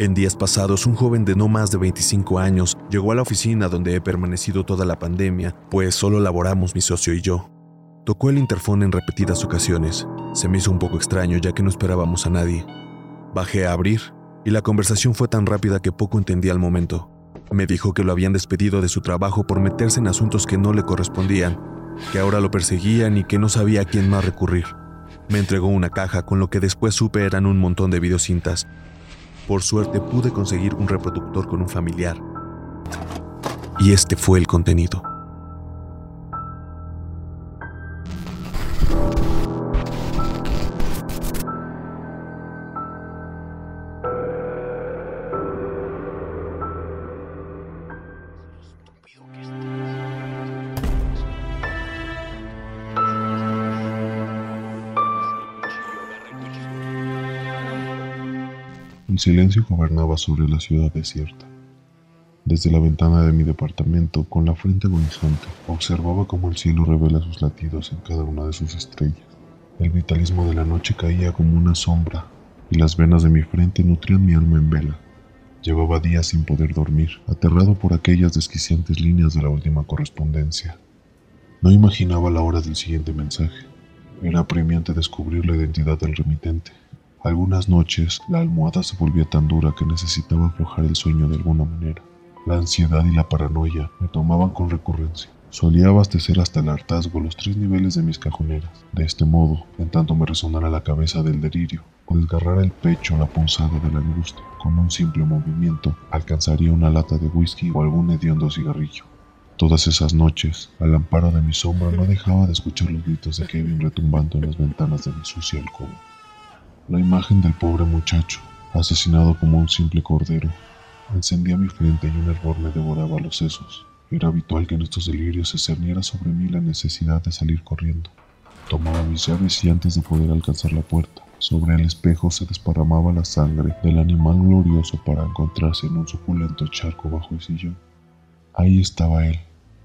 En días pasados, un joven de no más de 25 años llegó a la oficina donde he permanecido toda la pandemia, pues solo laboramos mi socio y yo. Tocó el interfón en repetidas ocasiones. Se me hizo un poco extraño ya que no esperábamos a nadie. Bajé a abrir y la conversación fue tan rápida que poco entendí al momento. Me dijo que lo habían despedido de su trabajo por meterse en asuntos que no le correspondían, que ahora lo perseguían y que no sabía a quién más recurrir. Me entregó una caja con lo que después supe eran un montón de videocintas por suerte pude conseguir un reproductor con un familiar. Y este fue el contenido. El silencio gobernaba sobre la ciudad desierta. Desde la ventana de mi departamento, con la frente al horizonte, observaba cómo el cielo revela sus latidos en cada una de sus estrellas. El vitalismo de la noche caía como una sombra, y las venas de mi frente nutrían mi alma en vela. Llevaba días sin poder dormir, aterrado por aquellas desquiciantes líneas de la última correspondencia. No imaginaba la hora del siguiente mensaje. Era apremiante descubrir la identidad del remitente. Algunas noches la almohada se volvía tan dura que necesitaba aflojar el sueño de alguna manera. La ansiedad y la paranoia me tomaban con recurrencia. Solía abastecer hasta el hartazgo los tres niveles de mis cajoneras. De este modo, en tanto me resonara la cabeza del delirio o desgarrara el pecho la punzada de la angustia, con un simple movimiento alcanzaría una lata de whisky o algún hediondo cigarrillo. Todas esas noches, al amparo de mi sombra, no dejaba de escuchar los gritos de Kevin retumbando en las ventanas de mi sucia alcoba. La imagen del pobre muchacho, asesinado como un simple cordero, encendía mi frente y un hervor me devoraba los sesos. Era habitual que en estos delirios se cerniera sobre mí la necesidad de salir corriendo. Tomaba mis llaves y antes de poder alcanzar la puerta, sobre el espejo se desparramaba la sangre del animal glorioso para encontrarse en un suculento charco bajo el sillón. Ahí estaba él,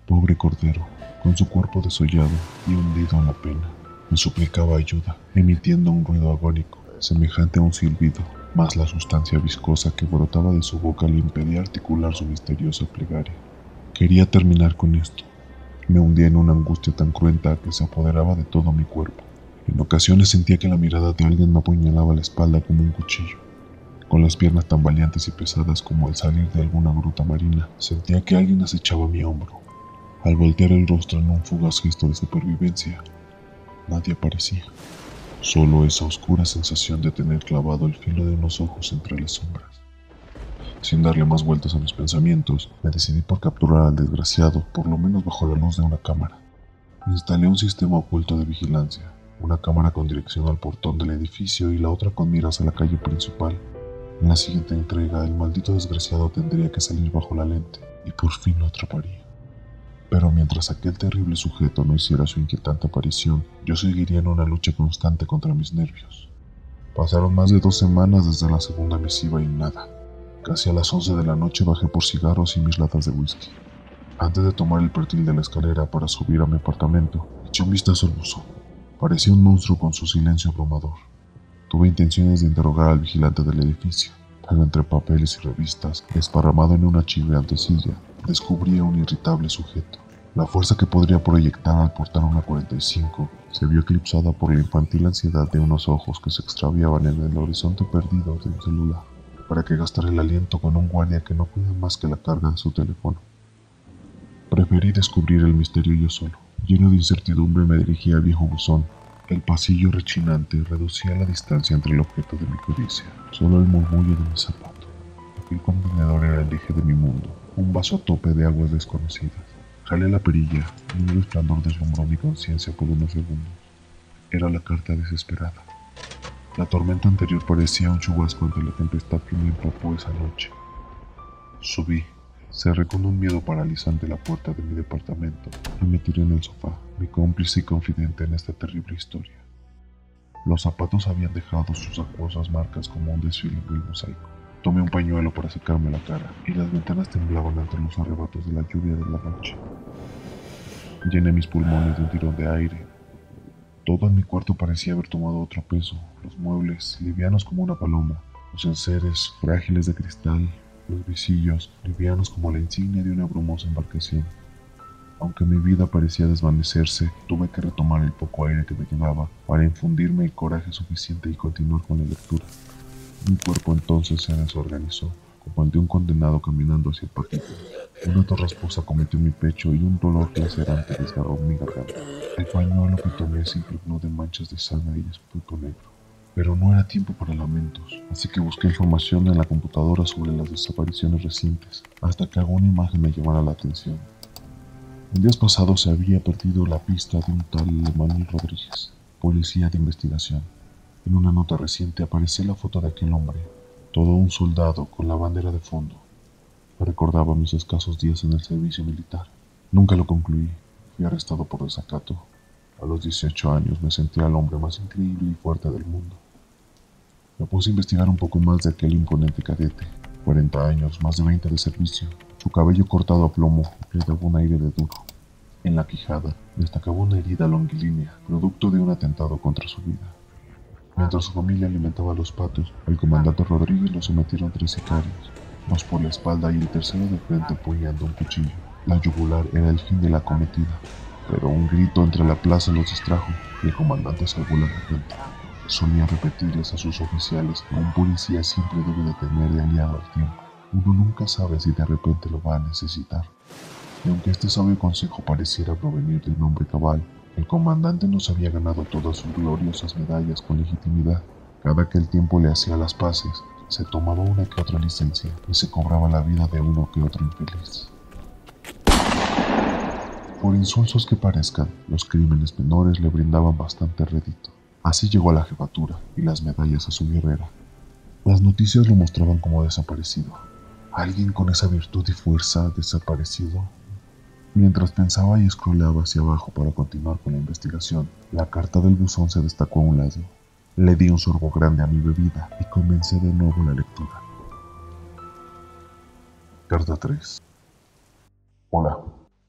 pobre cordero, con su cuerpo desollado y hundido en la pena. Me suplicaba ayuda, emitiendo un ruido agónico semejante a un silbido, más la sustancia viscosa que brotaba de su boca le impedía articular su misteriosa plegaria. Quería terminar con esto. Me hundía en una angustia tan cruenta que se apoderaba de todo mi cuerpo. En ocasiones sentía que la mirada de alguien me apuñalaba la espalda como un cuchillo. Con las piernas tan valientes y pesadas como al salir de alguna gruta marina, sentía que alguien acechaba mi hombro. Al voltear el rostro en un fugaz gesto de supervivencia, nadie aparecía. Solo esa oscura sensación de tener clavado el filo de unos ojos entre las sombras. Sin darle más vueltas a mis pensamientos, me decidí por capturar al desgraciado, por lo menos bajo la luz de una cámara. Instalé un sistema oculto de vigilancia, una cámara con dirección al portón del edificio y la otra con miras a la calle principal. En la siguiente entrega, el maldito desgraciado tendría que salir bajo la lente y por fin lo atraparía. Pero mientras aquel terrible sujeto no hiciera su inquietante aparición, yo seguiría en una lucha constante contra mis nervios. Pasaron más de dos semanas desde la segunda misiva y nada. Casi a las once de la noche bajé por cigarros y mis latas de whisky. Antes de tomar el perfil de la escalera para subir a mi apartamento, eché un vistazo al buzón. Parecía un monstruo con su silencio abrumador. Tuve intenciones de interrogar al vigilante del edificio, pero entre papeles y revistas, desparramado en una chirriante silla, descubría un irritable sujeto. La fuerza que podría proyectar al portar una 45 se vio eclipsada por la infantil ansiedad de unos ojos que se extraviaban en el horizonte perdido de un celular. ¿Para que gastar el aliento con un guardia que no cuida más que la carga de su teléfono? Preferí descubrir el misterio yo solo. Lleno de incertidumbre me dirigí al viejo buzón. El pasillo rechinante reducía la distancia entre el objeto de mi codicia. Solo el murmullo de mi zapato. Aquel contenedor era el eje de mi mundo un vaso a tope de aguas desconocidas. Jalé la perilla y un resplandor deslumbró mi conciencia por unos segundos. Era la carta desesperada. La tormenta anterior parecía un chubasco ante la tempestad que me empapó esa noche. Subí, cerré con un miedo paralizante la puerta de mi departamento y me tiré en el sofá, mi cómplice y confidente en esta terrible historia. Los zapatos habían dejado sus acuosas marcas como un desfile del mosaico. Tomé un pañuelo para secarme la cara y las ventanas temblaban ante los arrebatos de la lluvia de la noche. Llené mis pulmones de un tirón de aire. Todo en mi cuarto parecía haber tomado otro peso, los muebles, livianos como una paloma, los enseres frágiles de cristal, los visillos livianos como la insignia de una brumosa embarcación. Aunque mi vida parecía desvanecerse, tuve que retomar el poco aire que me llevaba para infundirme el coraje suficiente y continuar con la lectura. Mi cuerpo entonces se desorganizó, como el de un condenado caminando hacia el patio. Una torrasposa cometió mi pecho y un dolor lacerante desgarró mi garganta. El pañuelo que tomé se impregnó de manchas de sangre y esputo negro. Pero no era tiempo para lamentos, así que busqué información en la computadora sobre las desapariciones recientes, hasta que alguna imagen me llamara la atención. En días pasados se había perdido la pista de un tal Manuel Rodríguez, policía de investigación. En una nota reciente aparecía la foto de aquel hombre, todo un soldado con la bandera de fondo. Me recordaba mis escasos días en el servicio militar. Nunca lo concluí. Fui arrestado por desacato. A los 18 años me sentía el hombre más increíble y fuerte del mundo. Me puse a investigar un poco más de aquel imponente cadete. 40 años, más de 20 de servicio. Su cabello cortado a plomo le daba un aire de duro. En la quijada destacaba una herida longilínea, producto de un atentado contra su vida. Mientras su familia alimentaba a los patos, al comandante Rodríguez lo sometieron tres sicarios, dos por la espalda y el tercero de frente apoyando un cuchillo. La yugular era el fin de la cometida, pero un grito entre la plaza los distrajo y el comandante salvó la garganta. Solía repetirles a sus oficiales que un policía siempre debe de tener de aliado al tiempo. Uno nunca sabe si de repente lo va a necesitar. Y aunque este sabio consejo pareciera provenir del nombre cabal, el comandante no se había ganado todas sus gloriosas medallas con legitimidad. Cada que el tiempo le hacía las paces, se tomaba una que otra licencia y se cobraba la vida de uno que otro infeliz. Por insulsos que parezcan, los crímenes menores le brindaban bastante rédito. Así llegó a la jefatura y las medallas a su guerrera. Las noticias lo mostraban como desaparecido. Alguien con esa virtud y fuerza desaparecido Mientras pensaba y escroleaba hacia abajo para continuar con la investigación, la carta del buzón se destacó a un lado. Le di un sorbo grande a mi bebida y comencé de nuevo la lectura. Carta 3 Hola,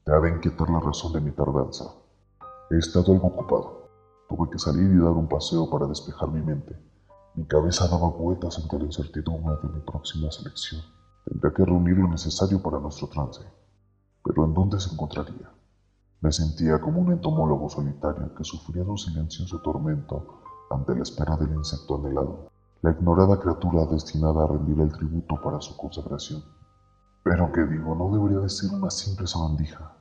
te ha de inquietar la razón de mi tardanza. He estado algo ocupado. Tuve que salir y dar un paseo para despejar mi mente. Mi cabeza daba vueltas ante la incertidumbre de mi próxima selección. Tendría que reunir lo necesario para nuestro trance pero ¿en dónde se encontraría? Me sentía como un entomólogo solitario que sufría un silencioso tormento ante la espera del insecto anhelado, la ignorada criatura destinada a rendir el tributo para su consagración. Pero que digo, no debería de ser una simple sabandija.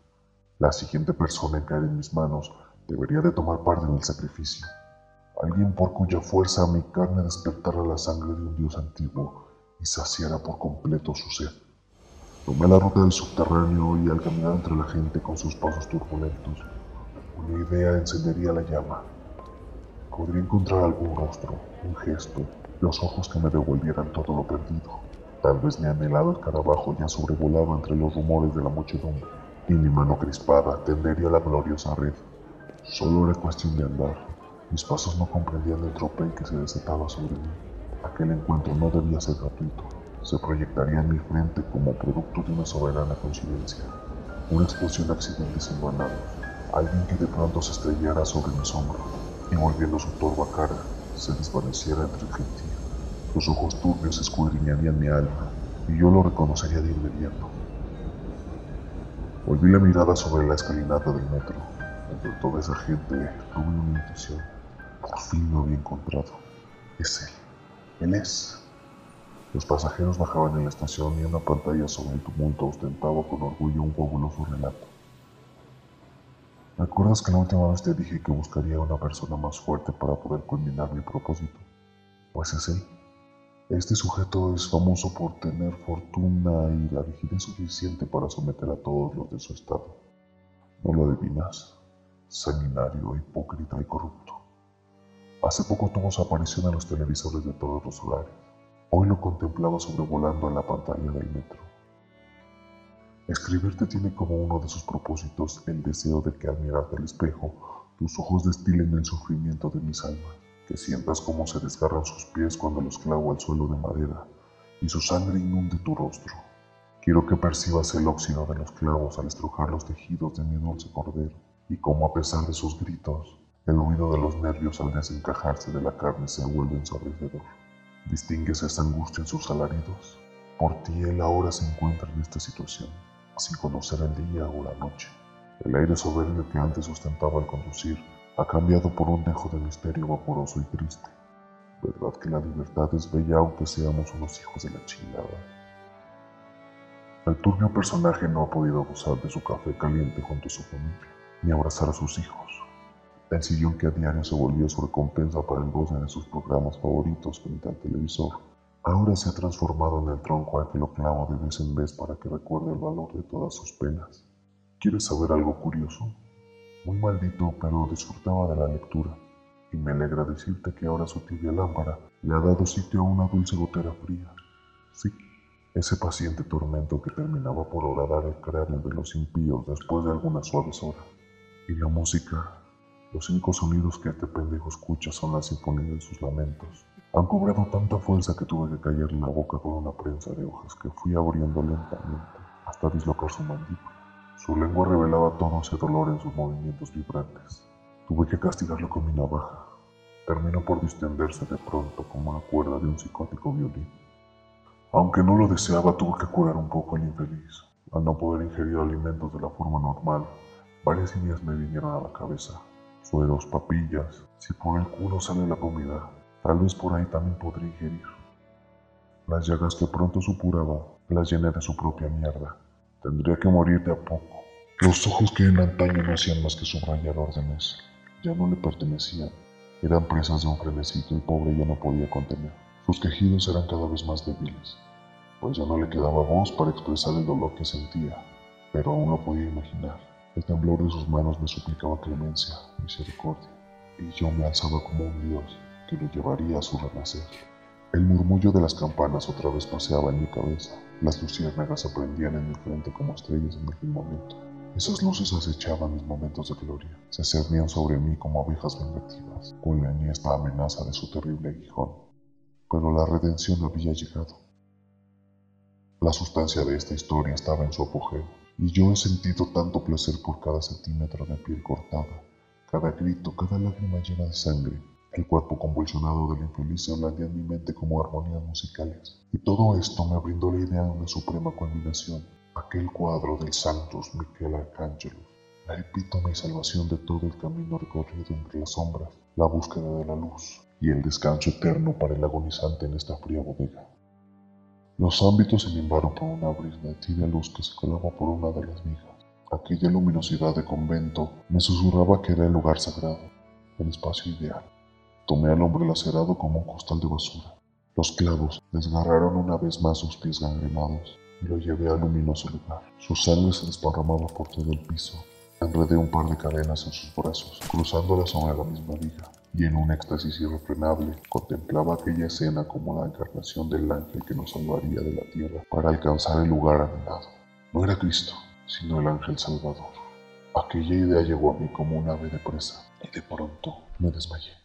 La siguiente persona en caer en mis manos debería de tomar parte en el sacrificio. Alguien por cuya fuerza mi carne despertara la sangre de un dios antiguo y saciara por completo su sed. Tomé la ruta del subterráneo y al caminar entre la gente con sus pasos turbulentos, una idea encendería la llama. Podría encontrar algún rostro, un gesto, los ojos que me devolvieran todo lo perdido. Tal vez mi anhelado escarabajo ya sobrevolaba entre los rumores de la muchedumbre y mi mano crispada tendería la gloriosa red. Solo era cuestión de andar. Mis pasos no comprendían el tropel que se desataba sobre mí. Aquel encuentro no debía ser gratuito se proyectaría en mi frente como producto de una soberana coincidencia, una explosión de accidentes envanados, alguien que de pronto se estrellara sobre mi hombros y volviendo su torva cara se desvaneciera entre el gentío. Los ojos turbios escudriñarían mi alma y yo lo reconocería de inmediato. Volví la mirada sobre la escalinata del metro. Entre toda esa gente tuve una intuición. Por fin lo había encontrado. Es él. Él es. Los pasajeros bajaban en la estación y una pantalla sobre el tumulto ostentaba con orgullo un fabuloso relato. ¿Recuerdas que la última vez te dije que buscaría una persona más fuerte para poder culminar mi propósito? Pues es él. Este sujeto es famoso por tener fortuna y la rigidez suficiente para someter a todos los de su estado. ¿No lo adivinas? Seminario, hipócrita y corrupto. Hace poco tuvo su aparición en los televisores de todos los horarios. Hoy lo contemplaba sobrevolando en la pantalla del metro. Escribirte tiene como uno de sus propósitos el deseo de que al mirarte al espejo tus ojos destilen el sufrimiento de mis almas, que sientas cómo se desgarran sus pies cuando los clavo al suelo de madera y su sangre inunde tu rostro. Quiero que percibas el óxido de los clavos al estrujar los tejidos de mi dulce cordero y cómo a pesar de sus gritos, el ruido de los nervios al desencajarse de la carne se vuelve ensordecedor. Distingues esa angustia en sus alaridos. Por ti él ahora se encuentra en esta situación, sin conocer el día o la noche. El aire soberbio que antes ostentaba al conducir ha cambiado por un dejo de misterio vaporoso y triste. Verdad que la libertad es bella aunque seamos unos hijos de la chingada. El turbio personaje no ha podido gozar de su café caliente junto a su familia, ni abrazar a sus hijos. El sillón que a diario se volvió su recompensa para el goce de sus programas favoritos frente al televisor, ahora se ha transformado en el tronco al que lo clavo de vez en vez para que recuerde el valor de todas sus penas. ¿Quieres saber algo curioso? Muy maldito, pero disfrutaba de la lectura, y me alegra decirte que ahora su tibia lámpara le ha dado sitio a una dulce gotera fría. Sí, ese paciente tormento que terminaba por horadar el cráneo de los impíos después de algunas suaves horas. Y la música, los cinco sonidos que este pendejo escucha son la sinfonía de sus lamentos. Han cobrado tanta fuerza que tuve que callarle la boca con una prensa de hojas que fui abriendo lentamente hasta dislocar su mandíbula. Su lengua revelaba todo ese dolor en sus movimientos vibrantes. Tuve que castigarlo con mi navaja. Terminó por distenderse de pronto como la cuerda de un psicótico violín. Aunque no lo deseaba, tuve que curar un poco al infeliz. Al no poder ingerir alimentos de la forma normal, varias ideas me vinieron a la cabeza. Sueros, papillas, si por el culo sale la comida, tal vez por ahí también podría ingerir. Las llagas que pronto supuraba, las llené de su propia mierda. Tendría que morir de a poco. Los ojos que en antaño no hacían más que subrayar órdenes, ya no le pertenecían. Eran presas de un frenesí que el pobre ya no podía contener. Sus quejidos eran cada vez más débiles, pues ya no le quedaba voz para expresar el dolor que sentía, pero aún lo podía imaginar. El temblor de sus manos me suplicaba clemencia, misericordia, y yo me alzaba como un dios que lo llevaría a su renacer. El murmullo de las campanas otra vez paseaba en mi cabeza. Las luciérnagas se prendían en mi frente como estrellas en aquel momento. Esas luces acechaban mis momentos de gloria. Se cernían sobre mí como abejas vengativas, con la esta amenaza de su terrible aguijón pero la redención había llegado. La sustancia de esta historia estaba en su apogeo, y yo he sentido tanto placer por cada centímetro de piel cortada, cada grito, cada lágrima llena de sangre. El cuerpo convulsionado del infeliz se blandía en mi mente como armonías musicales, y todo esto me brindó la idea de una suprema culminación, aquel cuadro del Santos Miquel Arcángelo, la epítome y salvación de todo el camino recorrido entre las sombras, la búsqueda de la luz, y el descanso eterno para el agonizante en esta fría bodega. Los ámbitos se limbaron por una brisna tibia luz que se colaba por una de las vigas. Aquella luminosidad de convento me susurraba que era el lugar sagrado, el espacio ideal. Tomé al hombre lacerado como un costal de basura. Los clavos desgarraron una vez más sus pies gangrenados y lo llevé al luminoso lugar. Su sangre se desparramaba por todo el piso. Enredé un par de cadenas en sus brazos, cruzándolas sobre la misma viga y en un éxtasis irrefrenable contemplaba aquella escena como la encarnación del ángel que nos salvaría de la tierra para alcanzar el lugar anhelado. No era Cristo, sino el ángel salvador. Aquella idea llegó a mí como un ave de presa y de pronto me desmayé.